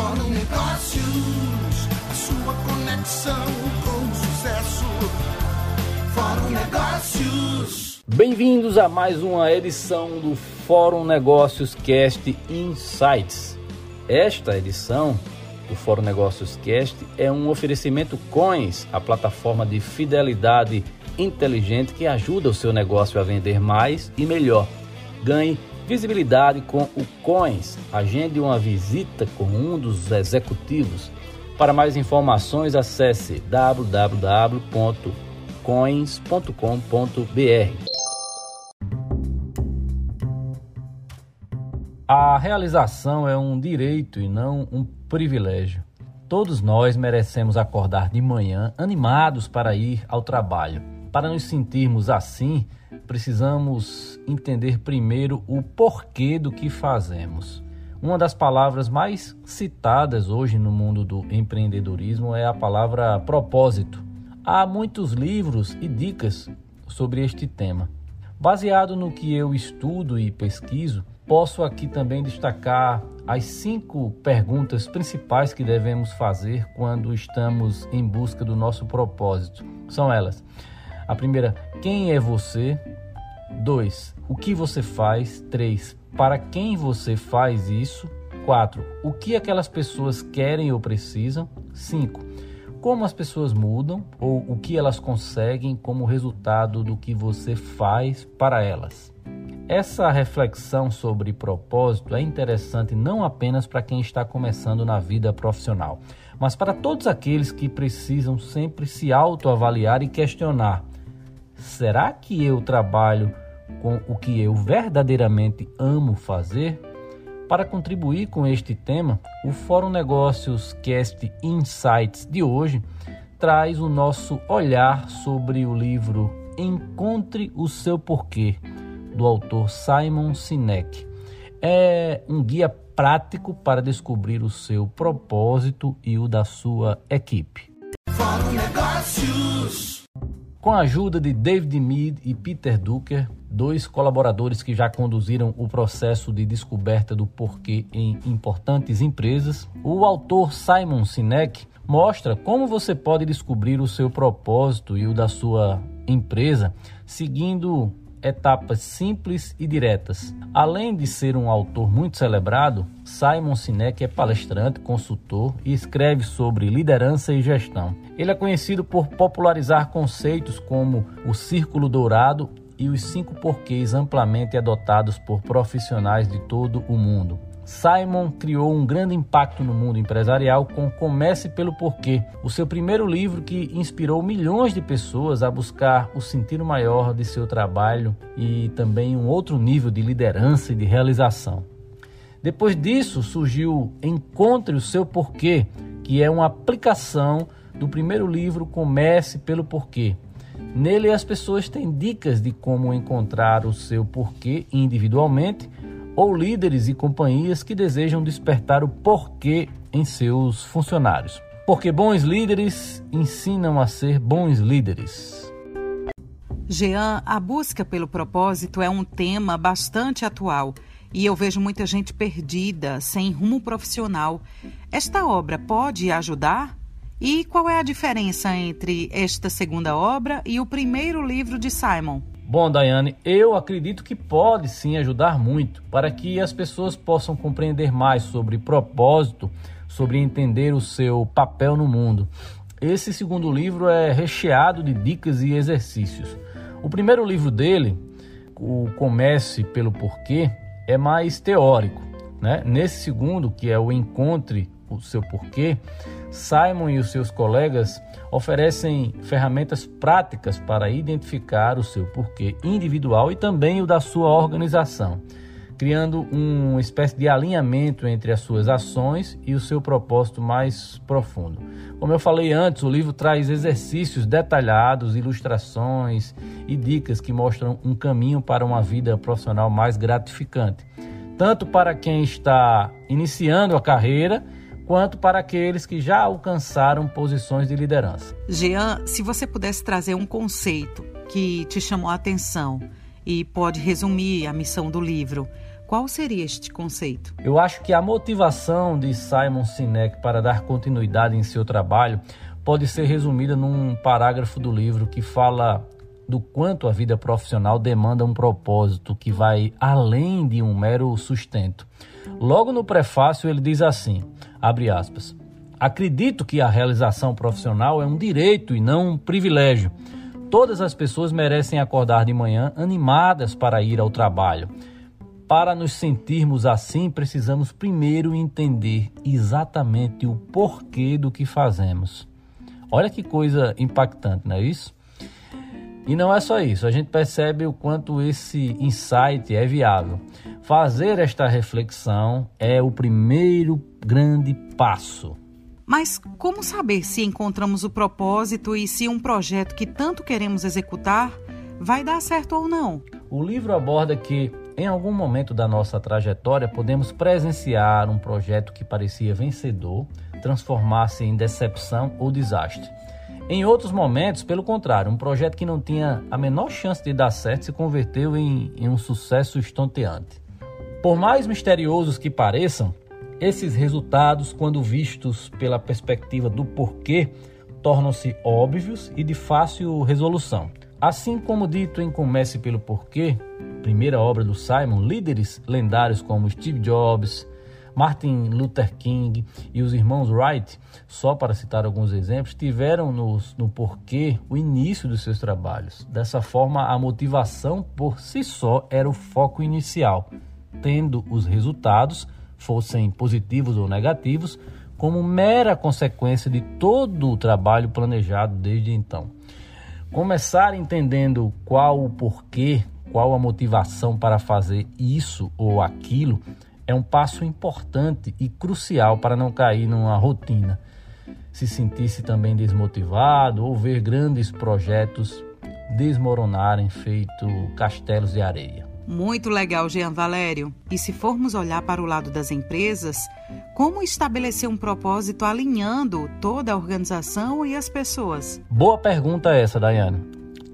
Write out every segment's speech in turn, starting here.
Fórum Negócios, a sua conexão com o sucesso. Fórum Negócios. Bem-vindos a mais uma edição do Fórum Negócios Cast Insights. Esta edição do Fórum Negócios Cast é um oferecimento Coins, a plataforma de fidelidade inteligente que ajuda o seu negócio a vender mais e melhor. Ganhe visibilidade com o Coins. Agende uma visita com um dos executivos. Para mais informações, acesse www.coins.com.br. A realização é um direito e não um privilégio. Todos nós merecemos acordar de manhã animados para ir ao trabalho. Para nos sentirmos assim, precisamos entender primeiro o porquê do que fazemos. Uma das palavras mais citadas hoje no mundo do empreendedorismo é a palavra propósito. Há muitos livros e dicas sobre este tema. Baseado no que eu estudo e pesquiso, posso aqui também destacar as cinco perguntas principais que devemos fazer quando estamos em busca do nosso propósito. São elas: a primeira, quem é você? 2. O que você faz? 3. Para quem você faz isso? 4. O que aquelas pessoas querem ou precisam? 5 como as pessoas mudam ou o que elas conseguem como resultado do que você faz para elas. Essa reflexão sobre propósito é interessante não apenas para quem está começando na vida profissional, mas para todos aqueles que precisam sempre se autoavaliar e questionar: será que eu trabalho com o que eu verdadeiramente amo fazer? Para contribuir com este tema, o Fórum Negócios Cast Insights de hoje traz o nosso olhar sobre o livro Encontre o seu porquê, do autor Simon Sinek. É um guia prático para descobrir o seu propósito e o da sua equipe. Fórum Negócios. Com a ajuda de David Mead e Peter Drucker, dois colaboradores que já conduziram o processo de descoberta do porquê em importantes empresas, o autor Simon Sinek mostra como você pode descobrir o seu propósito e o da sua empresa seguindo etapas simples e diretas. Além de ser um autor muito celebrado, Simon Sinek é palestrante, consultor e escreve sobre liderança e gestão. Ele é conhecido por popularizar conceitos como o círculo dourado e os cinco porquês amplamente adotados por profissionais de todo o mundo. Simon criou um grande impacto no mundo empresarial com Comece pelo Porquê, o seu primeiro livro que inspirou milhões de pessoas a buscar o sentido maior de seu trabalho e também um outro nível de liderança e de realização. Depois disso surgiu Encontre o Seu Porquê, que é uma aplicação do primeiro livro Comece pelo Porquê, Nele, as pessoas têm dicas de como encontrar o seu porquê individualmente ou líderes e companhias que desejam despertar o porquê em seus funcionários. Porque bons líderes ensinam a ser bons líderes. Jean, a busca pelo propósito é um tema bastante atual e eu vejo muita gente perdida, sem rumo profissional. Esta obra pode ajudar? E qual é a diferença entre esta segunda obra e o primeiro livro de Simon? Bom, Daiane, eu acredito que pode sim ajudar muito para que as pessoas possam compreender mais sobre propósito, sobre entender o seu papel no mundo. Esse segundo livro é recheado de dicas e exercícios. O primeiro livro dele, o Comece pelo Porquê, é mais teórico. Né? Nesse segundo, que é o Encontre o seu porquê, Simon e os seus colegas oferecem ferramentas práticas para identificar o seu porquê individual e também o da sua organização, criando uma espécie de alinhamento entre as suas ações e o seu propósito mais profundo. Como eu falei antes, o livro traz exercícios detalhados, ilustrações e dicas que mostram um caminho para uma vida profissional mais gratificante, tanto para quem está iniciando a carreira quanto para aqueles que já alcançaram posições de liderança. Jean, se você pudesse trazer um conceito que te chamou a atenção e pode resumir a missão do livro, Qual seria este conceito? Eu acho que a motivação de Simon Sinek para dar continuidade em seu trabalho pode ser resumida num parágrafo do livro que fala do quanto a vida profissional demanda um propósito que vai além de um mero sustento. Logo no prefácio ele diz assim, abre aspas: Acredito que a realização profissional é um direito e não um privilégio. Todas as pessoas merecem acordar de manhã animadas para ir ao trabalho. Para nos sentirmos assim, precisamos primeiro entender exatamente o porquê do que fazemos. Olha que coisa impactante, não é isso? E não é só isso, a gente percebe o quanto esse insight é viável. Fazer esta reflexão é o primeiro grande passo. Mas como saber se encontramos o propósito e se um projeto que tanto queremos executar vai dar certo ou não? O livro aborda que em algum momento da nossa trajetória, podemos presenciar um projeto que parecia vencedor transformar-se em decepção ou desastre. Em outros momentos, pelo contrário, um projeto que não tinha a menor chance de dar certo se converteu em, em um sucesso estonteante. Por mais misteriosos que pareçam, esses resultados, quando vistos pela perspectiva do porquê, tornam-se óbvios e de fácil resolução. Assim como dito em Comece pelo Porquê, primeira obra do Simon, líderes lendários como Steve Jobs, Martin Luther King e os irmãos Wright, só para citar alguns exemplos, tiveram no, no porquê o início dos seus trabalhos. Dessa forma, a motivação por si só era o foco inicial, tendo os resultados, fossem positivos ou negativos, como mera consequência de todo o trabalho planejado desde então. Começar entendendo qual o porquê qual a motivação para fazer isso ou aquilo, é um passo importante e crucial para não cair numa rotina. Se sentir-se também desmotivado ou ver grandes projetos desmoronarem feito castelos de areia. Muito legal, Jean Valério. E se formos olhar para o lado das empresas, como estabelecer um propósito alinhando toda a organização e as pessoas? Boa pergunta essa, Dayane.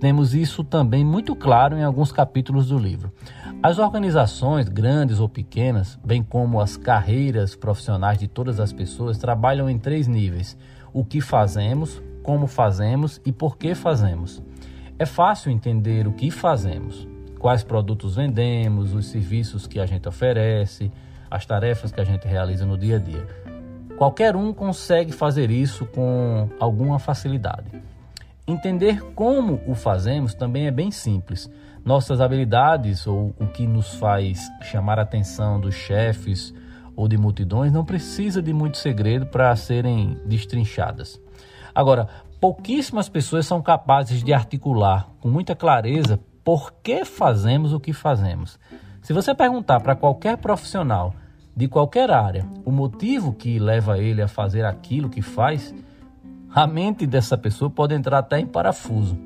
Temos isso também muito claro em alguns capítulos do livro. As organizações, grandes ou pequenas, bem como as carreiras profissionais de todas as pessoas, trabalham em três níveis: o que fazemos, como fazemos e por que fazemos. É fácil entender o que fazemos, quais produtos vendemos, os serviços que a gente oferece, as tarefas que a gente realiza no dia a dia. Qualquer um consegue fazer isso com alguma facilidade. Entender como o fazemos também é bem simples. Nossas habilidades ou o que nos faz chamar a atenção dos chefes ou de multidões não precisa de muito segredo para serem destrinchadas. Agora, pouquíssimas pessoas são capazes de articular com muita clareza por que fazemos o que fazemos. Se você perguntar para qualquer profissional de qualquer área o motivo que leva ele a fazer aquilo que faz, a mente dessa pessoa pode entrar até em parafuso.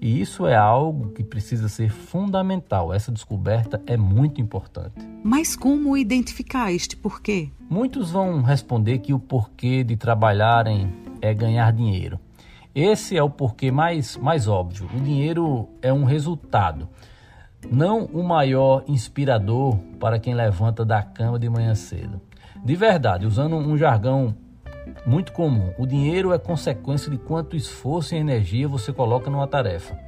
E isso é algo que precisa ser fundamental. Essa descoberta é muito importante. Mas como identificar este porquê? Muitos vão responder que o porquê de trabalharem é ganhar dinheiro. Esse é o porquê mais, mais óbvio. O dinheiro é um resultado, não o maior inspirador para quem levanta da cama de manhã cedo. De verdade, usando um jargão muito comum. O dinheiro é consequência de quanto esforço e energia você coloca numa tarefa.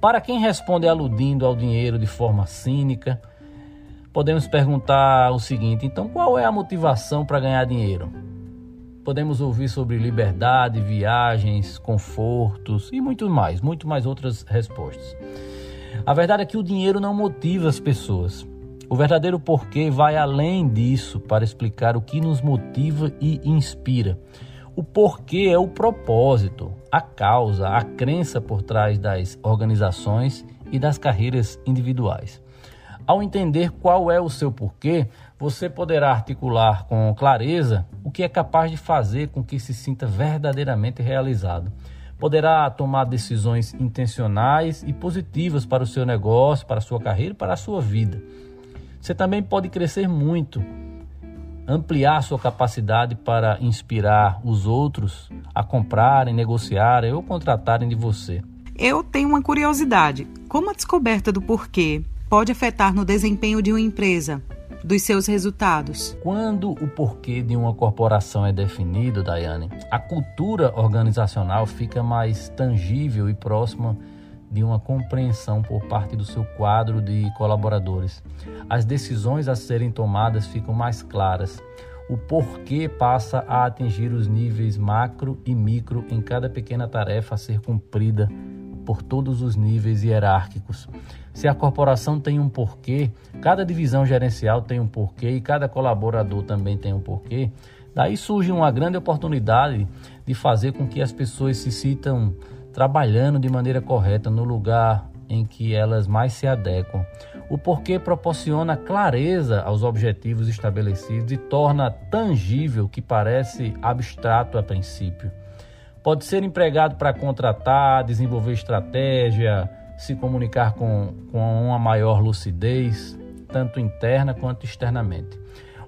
Para quem responde aludindo ao dinheiro de forma cínica, podemos perguntar o seguinte: então qual é a motivação para ganhar dinheiro? Podemos ouvir sobre liberdade, viagens, confortos e muito mais, muito mais outras respostas. A verdade é que o dinheiro não motiva as pessoas. O verdadeiro porquê vai além disso para explicar o que nos motiva e inspira. O porquê é o propósito, a causa, a crença por trás das organizações e das carreiras individuais. Ao entender qual é o seu porquê, você poderá articular com clareza o que é capaz de fazer com que se sinta verdadeiramente realizado. Poderá tomar decisões intencionais e positivas para o seu negócio, para a sua carreira e para a sua vida. Você também pode crescer muito, ampliar sua capacidade para inspirar os outros a comprarem, negociarem ou contratarem de você. Eu tenho uma curiosidade. Como a descoberta do porquê pode afetar no desempenho de uma empresa, dos seus resultados. Quando o porquê de uma corporação é definido, Daiane, a cultura organizacional fica mais tangível e próxima de uma compreensão por parte do seu quadro de colaboradores. As decisões a serem tomadas ficam mais claras. O porquê passa a atingir os níveis macro e micro em cada pequena tarefa a ser cumprida por todos os níveis hierárquicos. Se a corporação tem um porquê, cada divisão gerencial tem um porquê e cada colaborador também tem um porquê, daí surge uma grande oportunidade de fazer com que as pessoas se sintam trabalhando de maneira correta no lugar em que elas mais se adequam. O porquê proporciona clareza aos objetivos estabelecidos e torna tangível o que parece abstrato a princípio. Pode ser empregado para contratar, desenvolver estratégia, se comunicar com, com uma maior lucidez, tanto interna quanto externamente.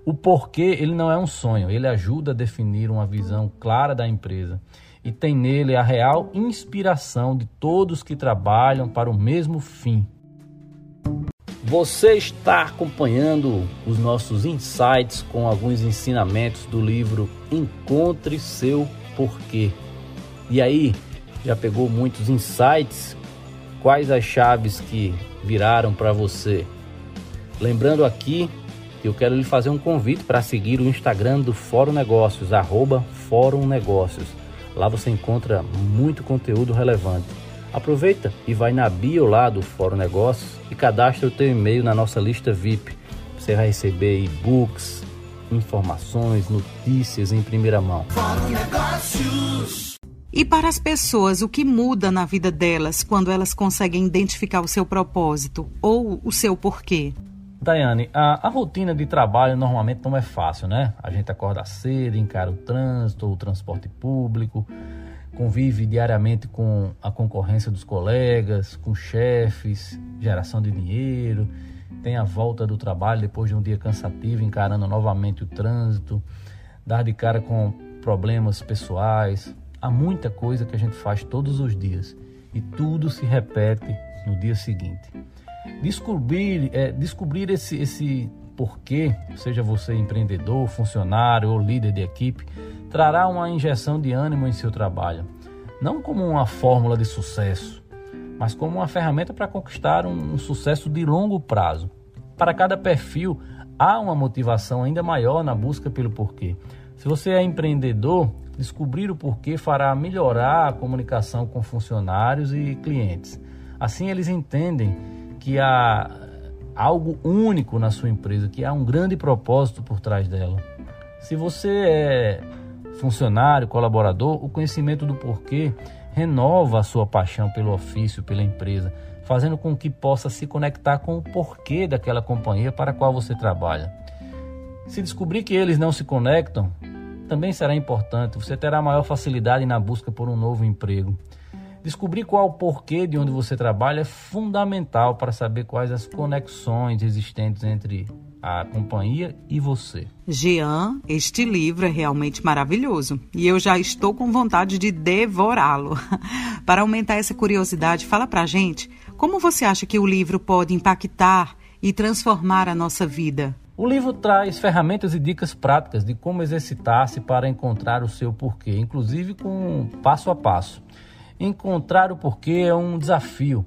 O porquê ele não é um sonho, ele ajuda a definir uma visão clara da empresa e tem nele a real inspiração de todos que trabalham para o mesmo fim. Você está acompanhando os nossos insights com alguns ensinamentos do livro Encontre seu porquê. E aí, já pegou muitos insights? Quais as chaves que viraram para você? Lembrando aqui que eu quero lhe fazer um convite para seguir o Instagram do Fórum Negócios, arroba Fórum Negócios. Lá você encontra muito conteúdo relevante. Aproveita e vai na bio lá do Fórum Negócios e cadastra o teu e-mail na nossa lista VIP. Você vai receber e-books, informações, notícias em primeira mão. Fórum Negócios. E para as pessoas, o que muda na vida delas quando elas conseguem identificar o seu propósito ou o seu porquê? Daiane, a, a, rotina de trabalho normalmente não é fácil, né? A gente acorda cedo, encara o trânsito, o transporte público, convive diariamente com a concorrência dos colegas, com chefes, geração de dinheiro, tem a volta do trabalho depois de um dia cansativo, encarando novamente o trânsito, dar de cara com problemas pessoais. Há muita coisa que a gente faz todos os dias e tudo se repete no dia seguinte. Descobrir, é, descobrir esse, esse porquê, seja você empreendedor, funcionário ou líder de equipe, trará uma injeção de ânimo em seu trabalho. Não como uma fórmula de sucesso, mas como uma ferramenta para conquistar um, um sucesso de longo prazo. Para cada perfil, há uma motivação ainda maior na busca pelo porquê. Se você é empreendedor, descobrir o porquê fará melhorar a comunicação com funcionários e clientes. Assim, eles entendem que há algo único na sua empresa, que há um grande propósito por trás dela. Se você é funcionário, colaborador, o conhecimento do porquê renova a sua paixão pelo ofício, pela empresa, fazendo com que possa se conectar com o porquê daquela companhia para a qual você trabalha. Se descobrir que eles não se conectam, também será importante, você terá maior facilidade na busca por um novo emprego. Descobrir qual o porquê de onde você trabalha é fundamental para saber quais as conexões existentes entre a companhia e você. Jean, este livro é realmente maravilhoso e eu já estou com vontade de devorá-lo. para aumentar essa curiosidade, fala pra gente como você acha que o livro pode impactar e transformar a nossa vida. O livro traz ferramentas e dicas práticas de como exercitar-se para encontrar o seu porquê, inclusive com passo a passo. Encontrar o porquê é um desafio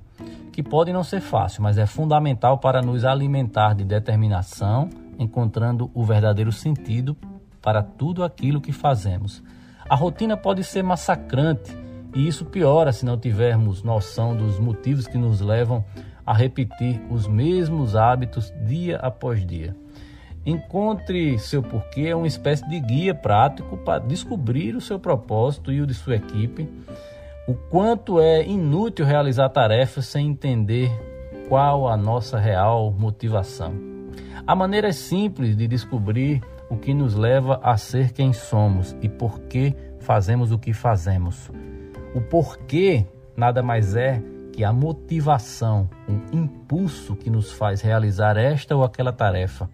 que pode não ser fácil, mas é fundamental para nos alimentar de determinação, encontrando o verdadeiro sentido para tudo aquilo que fazemos. A rotina pode ser massacrante e isso piora se não tivermos noção dos motivos que nos levam a repetir os mesmos hábitos dia após dia. Encontre seu porquê é uma espécie de guia prático para descobrir o seu propósito e o de sua equipe o quanto é inútil realizar tarefas sem entender qual a nossa real motivação. Há maneiras simples de descobrir o que nos leva a ser quem somos e por que fazemos o que fazemos. O porquê nada mais é que a motivação, o impulso que nos faz realizar esta ou aquela tarefa.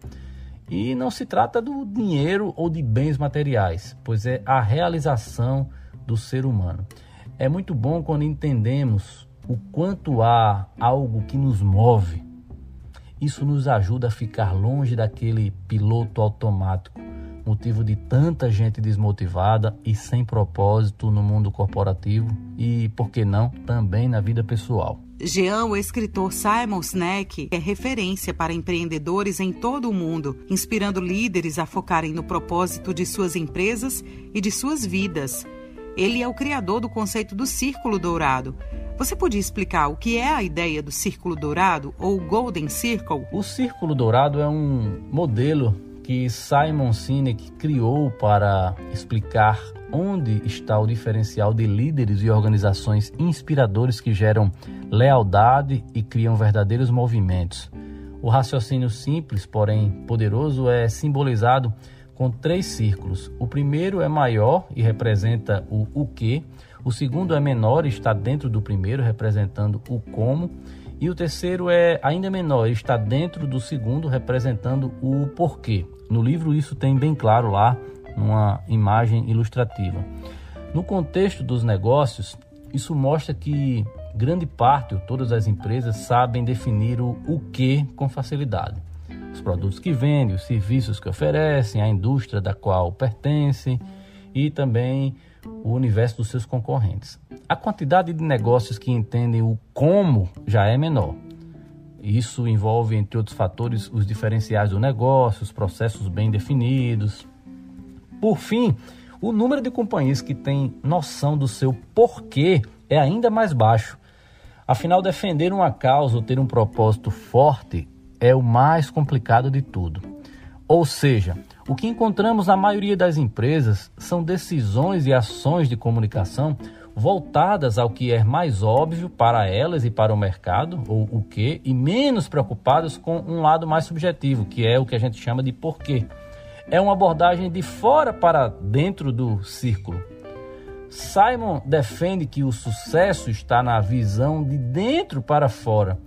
E não se trata do dinheiro ou de bens materiais, pois é a realização do ser humano. É muito bom quando entendemos o quanto há algo que nos move. Isso nos ajuda a ficar longe daquele piloto automático, motivo de tanta gente desmotivada e sem propósito no mundo corporativo e, por que não, também na vida pessoal. Jean, o escritor Simon Sinek, é referência para empreendedores em todo o mundo, inspirando líderes a focarem no propósito de suas empresas e de suas vidas. Ele é o criador do conceito do círculo dourado. Você podia explicar o que é a ideia do círculo dourado ou Golden Circle? O círculo dourado é um modelo que Simon Sinek criou para explicar onde está o diferencial de líderes e organizações inspiradores que geram lealdade e criam verdadeiros movimentos. O raciocínio simples, porém poderoso, é simbolizado com três círculos. O primeiro é maior e representa o o que, o segundo é menor e está dentro do primeiro, representando o como, e o terceiro é ainda menor e está dentro do segundo, representando o porquê. No livro isso tem bem claro lá, numa imagem ilustrativa. No contexto dos negócios, isso mostra que grande parte, ou todas as empresas, sabem definir o, o que com facilidade os produtos que vendem, os serviços que oferecem, a indústria da qual pertencem e também o universo dos seus concorrentes. A quantidade de negócios que entendem o como já é menor. Isso envolve, entre outros fatores, os diferenciais do negócio, os processos bem definidos. Por fim, o número de companhias que têm noção do seu porquê é ainda mais baixo. Afinal, defender uma causa ou ter um propósito forte é o mais complicado de tudo. Ou seja, o que encontramos na maioria das empresas são decisões e ações de comunicação voltadas ao que é mais óbvio para elas e para o mercado, ou o que, e menos preocupadas com um lado mais subjetivo, que é o que a gente chama de porquê. É uma abordagem de fora para dentro do círculo. Simon defende que o sucesso está na visão de dentro para fora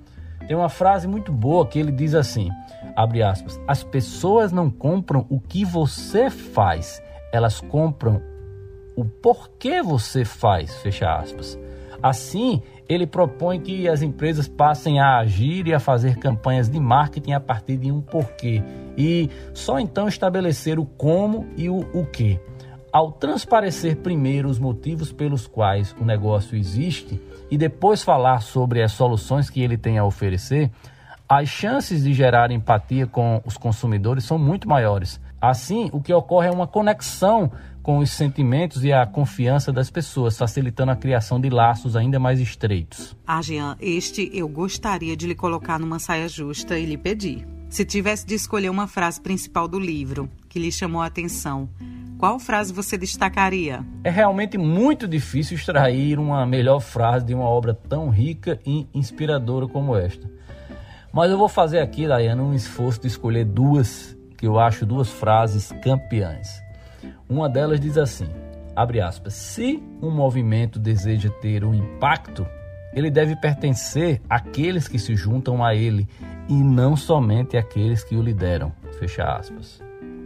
tem uma frase muito boa que ele diz assim: abre aspas, as pessoas não compram o que você faz, elas compram o porquê você faz, fecha aspas. Assim, ele propõe que as empresas passem a agir e a fazer campanhas de marketing a partir de um porquê e só então estabelecer o como e o o que. Ao transparecer primeiro os motivos pelos quais o negócio existe, e depois falar sobre as soluções que ele tem a oferecer, as chances de gerar empatia com os consumidores são muito maiores. Assim, o que ocorre é uma conexão com os sentimentos e a confiança das pessoas, facilitando a criação de laços ainda mais estreitos. Ah, Jean, este eu gostaria de lhe colocar numa saia justa e lhe pedir. Se tivesse de escolher uma frase principal do livro que lhe chamou a atenção, qual frase você destacaria? É realmente muito difícil extrair uma melhor frase de uma obra tão rica e inspiradora como esta. Mas eu vou fazer aqui, Dayana, um esforço de escolher duas que eu acho duas frases campeãs. Uma delas diz assim: abre aspas, se um movimento deseja ter um impacto, ele deve pertencer àqueles que se juntam a ele e não somente àqueles que o lideram. Fecha aspas.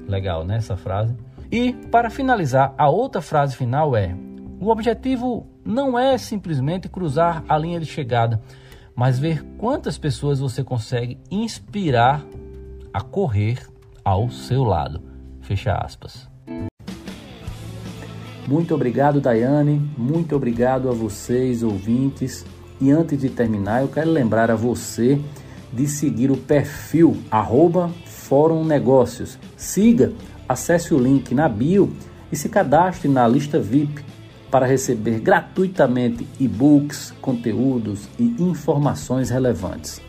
Legal, né, essa frase? E, para finalizar, a outra frase final é: o objetivo não é simplesmente cruzar a linha de chegada, mas ver quantas pessoas você consegue inspirar a correr ao seu lado. Fecha aspas. Muito obrigado, Daiane. Muito obrigado a vocês, ouvintes. E antes de terminar, eu quero lembrar a você de seguir o perfil arroba Fórum Negócios. Siga acesse o link na bio e se cadastre na lista VIP para receber gratuitamente e-books, conteúdos e informações relevantes.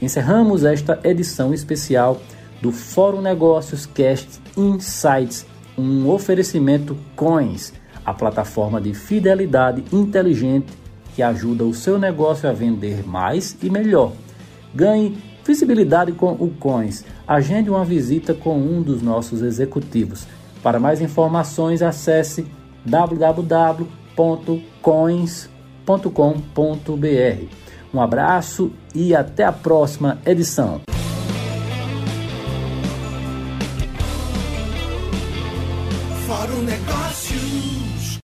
Encerramos esta edição especial do Fórum Negócios Cast Insights, um oferecimento Coins, a plataforma de fidelidade inteligente que ajuda o seu negócio a vender mais e melhor. Ganhe Visibilidade com o Coins. Agende uma visita com um dos nossos executivos. Para mais informações, acesse www.coins.com.br. Um abraço e até a próxima edição.